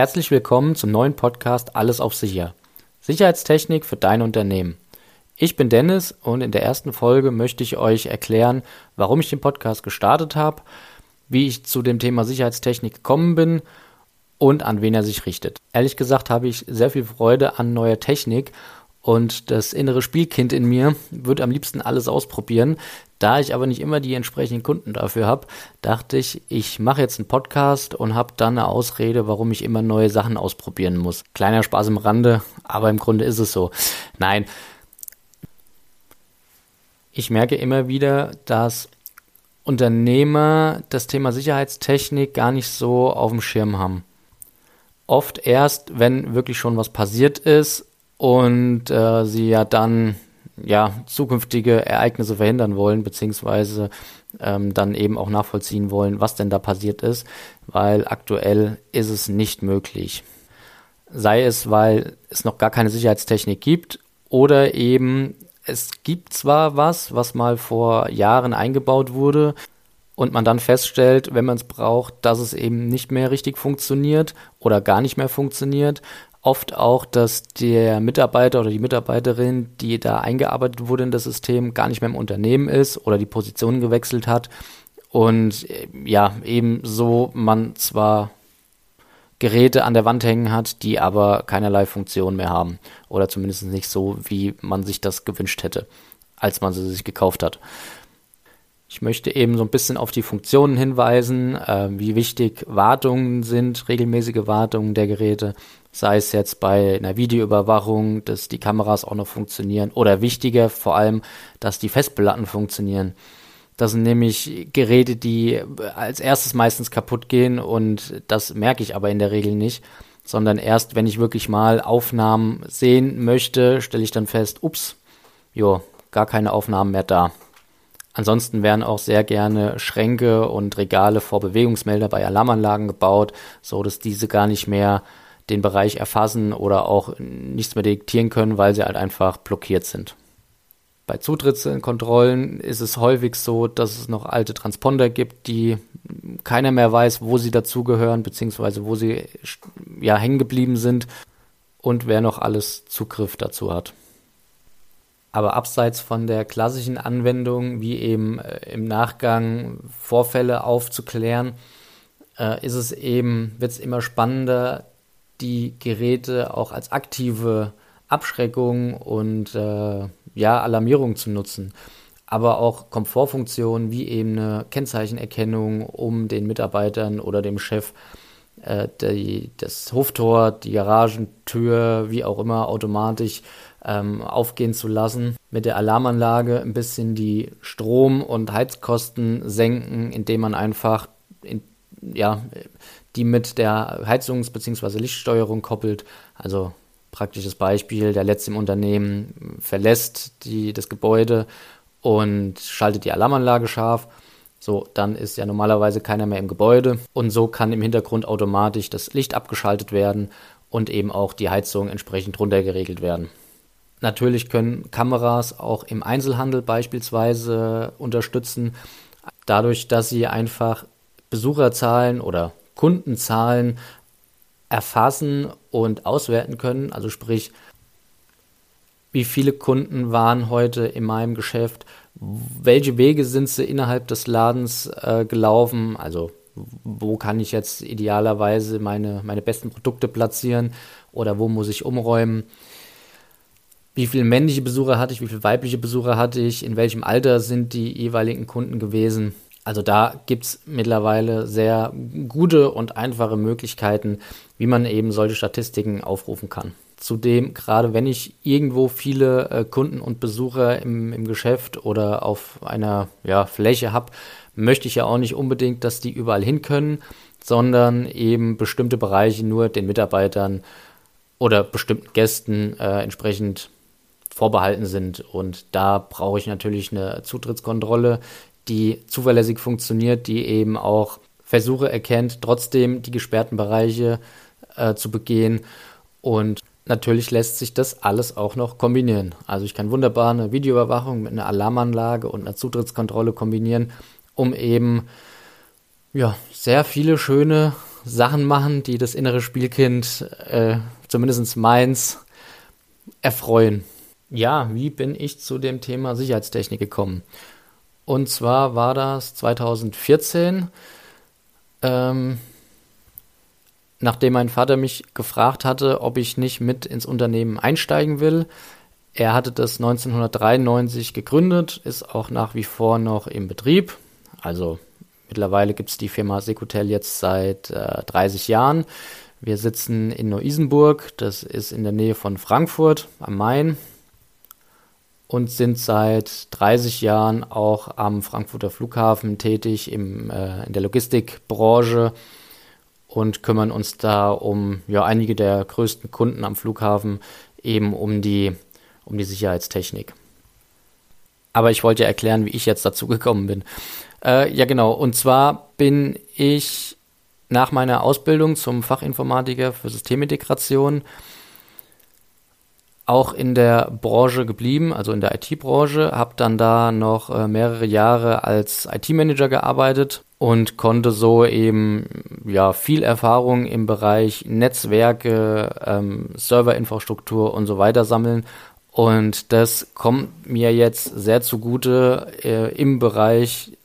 Herzlich willkommen zum neuen Podcast Alles auf Sicher. Sicherheitstechnik für dein Unternehmen. Ich bin Dennis und in der ersten Folge möchte ich euch erklären, warum ich den Podcast gestartet habe, wie ich zu dem Thema Sicherheitstechnik gekommen bin und an wen er sich richtet. Ehrlich gesagt habe ich sehr viel Freude an neuer Technik und das innere Spielkind in mir würde am liebsten alles ausprobieren. Da ich aber nicht immer die entsprechenden Kunden dafür habe, dachte ich, ich mache jetzt einen Podcast und habe dann eine Ausrede, warum ich immer neue Sachen ausprobieren muss. Kleiner Spaß im Rande, aber im Grunde ist es so. Nein. Ich merke immer wieder, dass Unternehmer das Thema Sicherheitstechnik gar nicht so auf dem Schirm haben. Oft erst, wenn wirklich schon was passiert ist und äh, sie ja dann ja zukünftige Ereignisse verhindern wollen, beziehungsweise ähm, dann eben auch nachvollziehen wollen, was denn da passiert ist, weil aktuell ist es nicht möglich. Sei es, weil es noch gar keine Sicherheitstechnik gibt oder eben es gibt zwar was, was mal vor Jahren eingebaut wurde, und man dann feststellt, wenn man es braucht, dass es eben nicht mehr richtig funktioniert oder gar nicht mehr funktioniert oft auch, dass der Mitarbeiter oder die Mitarbeiterin, die da eingearbeitet wurde in das System, gar nicht mehr im Unternehmen ist oder die Position gewechselt hat. Und äh, ja, ebenso man zwar Geräte an der Wand hängen hat, die aber keinerlei Funktion mehr haben. Oder zumindest nicht so, wie man sich das gewünscht hätte, als man sie sich gekauft hat. Ich möchte eben so ein bisschen auf die Funktionen hinweisen, äh, wie wichtig Wartungen sind, regelmäßige Wartungen der Geräte, sei es jetzt bei einer Videoüberwachung, dass die Kameras auch noch funktionieren oder wichtiger vor allem, dass die Festplatten funktionieren. Das sind nämlich Geräte, die als erstes meistens kaputt gehen und das merke ich aber in der Regel nicht, sondern erst, wenn ich wirklich mal Aufnahmen sehen möchte, stelle ich dann fest, ups, jo, gar keine Aufnahmen mehr da. Ansonsten werden auch sehr gerne Schränke und Regale vor Bewegungsmelder bei Alarmanlagen gebaut, so dass diese gar nicht mehr den Bereich erfassen oder auch nichts mehr detektieren können, weil sie halt einfach blockiert sind. Bei Zutrittskontrollen ist es häufig so, dass es noch alte Transponder gibt, die keiner mehr weiß, wo sie dazugehören, beziehungsweise wo sie ja hängen geblieben sind und wer noch alles Zugriff dazu hat. Aber abseits von der klassischen Anwendung, wie eben äh, im Nachgang Vorfälle aufzuklären, äh, ist es eben, wird es immer spannender, die Geräte auch als aktive Abschreckung und äh, ja, Alarmierung zu nutzen. Aber auch Komfortfunktionen wie eben eine Kennzeichenerkennung, um den Mitarbeitern oder dem Chef äh, die, das Hoftor, die Garagentür, wie auch immer, automatisch ähm, aufgehen zu lassen. Mit der Alarmanlage ein bisschen die Strom- und Heizkosten senken, indem man einfach in, ja, die mit der Heizungs- bzw. Lichtsteuerung koppelt. Also praktisches Beispiel, der letzte im Unternehmen verlässt die, das Gebäude und schaltet die Alarmanlage scharf. So, dann ist ja normalerweise keiner mehr im Gebäude und so kann im Hintergrund automatisch das Licht abgeschaltet werden und eben auch die Heizung entsprechend runtergeregelt werden. Natürlich können Kameras auch im Einzelhandel beispielsweise unterstützen, dadurch, dass sie einfach Besucherzahlen oder Kundenzahlen erfassen und auswerten können. Also sprich, wie viele Kunden waren heute in meinem Geschäft, welche Wege sind sie innerhalb des Ladens äh, gelaufen, also wo kann ich jetzt idealerweise meine, meine besten Produkte platzieren oder wo muss ich umräumen wie viele männliche Besucher hatte ich, wie viele weibliche Besucher hatte ich, in welchem Alter sind die jeweiligen Kunden gewesen. Also da gibt es mittlerweile sehr gute und einfache Möglichkeiten, wie man eben solche Statistiken aufrufen kann. Zudem, gerade wenn ich irgendwo viele äh, Kunden und Besucher im, im Geschäft oder auf einer ja, Fläche habe, möchte ich ja auch nicht unbedingt, dass die überall hin können, sondern eben bestimmte Bereiche nur den Mitarbeitern oder bestimmten Gästen äh, entsprechend vorbehalten sind. Und da brauche ich natürlich eine Zutrittskontrolle, die zuverlässig funktioniert, die eben auch Versuche erkennt, trotzdem die gesperrten Bereiche äh, zu begehen. Und natürlich lässt sich das alles auch noch kombinieren. Also ich kann wunderbar eine Videoüberwachung mit einer Alarmanlage und einer Zutrittskontrolle kombinieren, um eben ja, sehr viele schöne Sachen machen, die das innere Spielkind, äh, zumindest meins, erfreuen. Ja, wie bin ich zu dem Thema Sicherheitstechnik gekommen? Und zwar war das 2014, ähm, nachdem mein Vater mich gefragt hatte, ob ich nicht mit ins Unternehmen einsteigen will. Er hatte das 1993 gegründet, ist auch nach wie vor noch im Betrieb. Also mittlerweile gibt es die Firma Secutel jetzt seit äh, 30 Jahren. Wir sitzen in Neu-Isenburg, das ist in der Nähe von Frankfurt am Main und sind seit 30 Jahren auch am Frankfurter Flughafen tätig im, äh, in der Logistikbranche und kümmern uns da um ja, einige der größten Kunden am Flughafen, eben um die, um die Sicherheitstechnik. Aber ich wollte ja erklären, wie ich jetzt dazu gekommen bin. Äh, ja, genau. Und zwar bin ich nach meiner Ausbildung zum Fachinformatiker für Systemintegration auch in der Branche geblieben, also in der IT-Branche, habe dann da noch äh, mehrere Jahre als IT-Manager gearbeitet und konnte so eben ja viel Erfahrung im Bereich Netzwerke, ähm, Serverinfrastruktur und so weiter sammeln. Und das kommt mir jetzt sehr zugute äh, im Bereich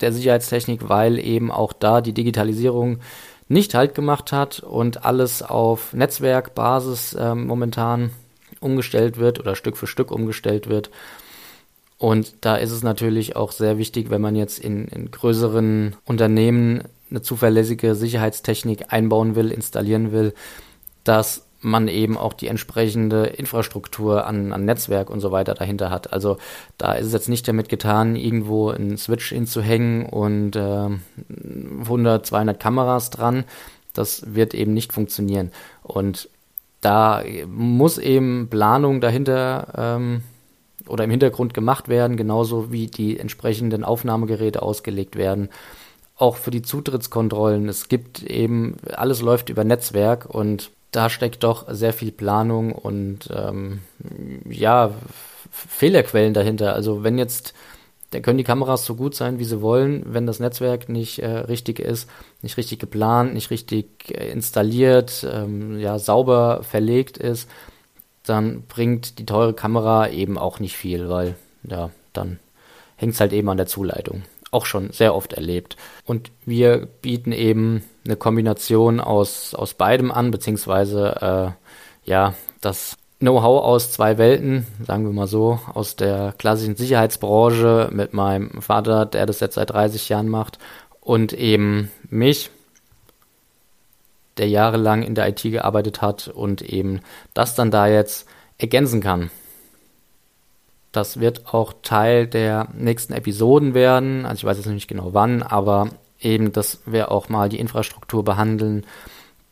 der Sicherheitstechnik, weil eben auch da die Digitalisierung nicht halt gemacht hat und alles auf Netzwerkbasis äh, momentan umgestellt wird oder Stück für Stück umgestellt wird. Und da ist es natürlich auch sehr wichtig, wenn man jetzt in, in größeren Unternehmen eine zuverlässige Sicherheitstechnik einbauen will, installieren will, dass man eben auch die entsprechende Infrastruktur an, an Netzwerk und so weiter dahinter hat. Also da ist es jetzt nicht damit getan, irgendwo einen Switch hinzuhängen und äh, 100, 200 Kameras dran. Das wird eben nicht funktionieren. Und da muss eben Planung dahinter ähm, oder im Hintergrund gemacht werden, genauso wie die entsprechenden Aufnahmegeräte ausgelegt werden. Auch für die Zutrittskontrollen. Es gibt eben, alles läuft über Netzwerk und da steckt doch sehr viel Planung und ähm, ja, Fehlerquellen dahinter. Also wenn jetzt dann können die Kameras so gut sein, wie sie wollen, wenn das Netzwerk nicht äh, richtig ist, nicht richtig geplant, nicht richtig äh, installiert, ähm, ja, sauber verlegt ist, dann bringt die teure Kamera eben auch nicht viel, weil ja, dann hängt es halt eben an der Zuleitung. Auch schon sehr oft erlebt. Und wir bieten eben eine Kombination aus, aus beidem an, beziehungsweise äh, ja, das Know-how aus zwei Welten, sagen wir mal so, aus der klassischen Sicherheitsbranche mit meinem Vater, der das jetzt seit 30 Jahren macht, und eben mich, der jahrelang in der IT gearbeitet hat und eben das dann da jetzt ergänzen kann. Das wird auch Teil der nächsten Episoden werden. Also ich weiß jetzt nicht genau wann, aber eben, dass wir auch mal die Infrastruktur behandeln,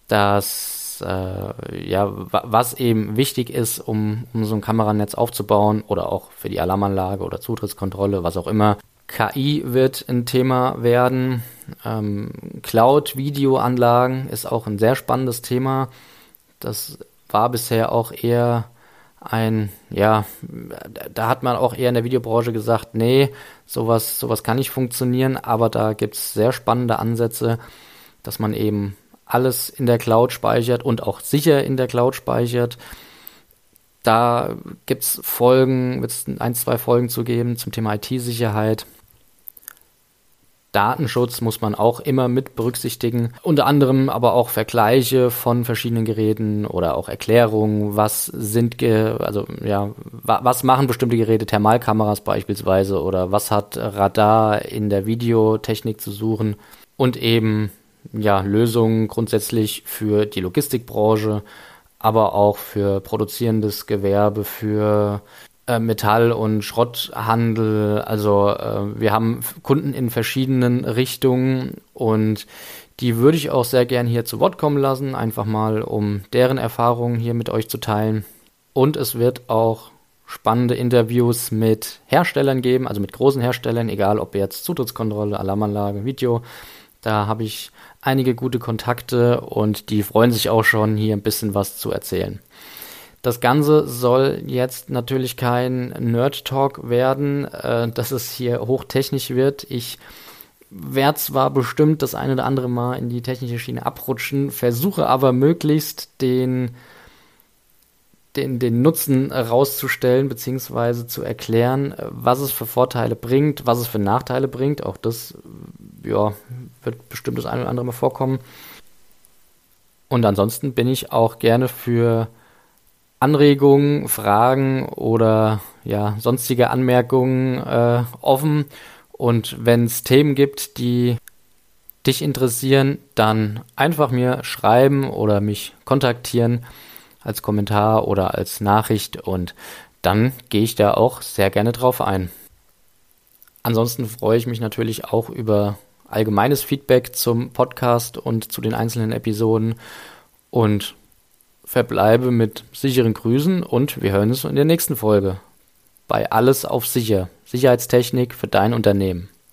dass äh, ja, was eben wichtig ist, um, um so ein Kameranetz aufzubauen oder auch für die Alarmanlage oder Zutrittskontrolle, was auch immer. KI wird ein Thema werden. Ähm, Cloud-Videoanlagen ist auch ein sehr spannendes Thema. Das war bisher auch eher ein, ja, da hat man auch eher in der Videobranche gesagt, nee, sowas, sowas kann nicht funktionieren, aber da gibt es sehr spannende Ansätze, dass man eben alles in der Cloud speichert und auch sicher in der Cloud speichert. Da gibt es Folgen, wird es ein, zwei Folgen zu geben zum Thema IT-Sicherheit. Datenschutz muss man auch immer mit berücksichtigen. Unter anderem aber auch Vergleiche von verschiedenen Geräten oder auch Erklärungen, was sind, also ja, was machen bestimmte Geräte, Thermalkameras beispielsweise oder was hat Radar in der Videotechnik zu suchen und eben ja, Lösungen grundsätzlich für die Logistikbranche, aber auch für produzierendes Gewerbe, für Metall- und Schrotthandel. Also äh, wir haben Kunden in verschiedenen Richtungen und die würde ich auch sehr gern hier zu Wort kommen lassen, einfach mal um deren Erfahrungen hier mit euch zu teilen. Und es wird auch spannende Interviews mit Herstellern geben, also mit großen Herstellern, egal ob jetzt Zutrittskontrolle, Alarmanlage, Video. Da habe ich einige gute Kontakte und die freuen sich auch schon, hier ein bisschen was zu erzählen. Das Ganze soll jetzt natürlich kein Nerd-Talk werden, äh, dass es hier hochtechnisch wird. Ich werde zwar bestimmt das eine oder andere Mal in die technische Schiene abrutschen, versuche aber möglichst den, den, den Nutzen rauszustellen, beziehungsweise zu erklären, was es für Vorteile bringt, was es für Nachteile bringt. Auch das ja, wird bestimmt das eine oder andere Mal vorkommen. Und ansonsten bin ich auch gerne für Anregungen, Fragen oder ja, sonstige Anmerkungen äh, offen. Und wenn es Themen gibt, die dich interessieren, dann einfach mir schreiben oder mich kontaktieren als Kommentar oder als Nachricht und dann gehe ich da auch sehr gerne drauf ein. Ansonsten freue ich mich natürlich auch über allgemeines Feedback zum Podcast und zu den einzelnen Episoden und verbleibe mit sicheren Grüßen und wir hören uns in der nächsten Folge bei Alles auf Sicher. Sicherheitstechnik für dein Unternehmen.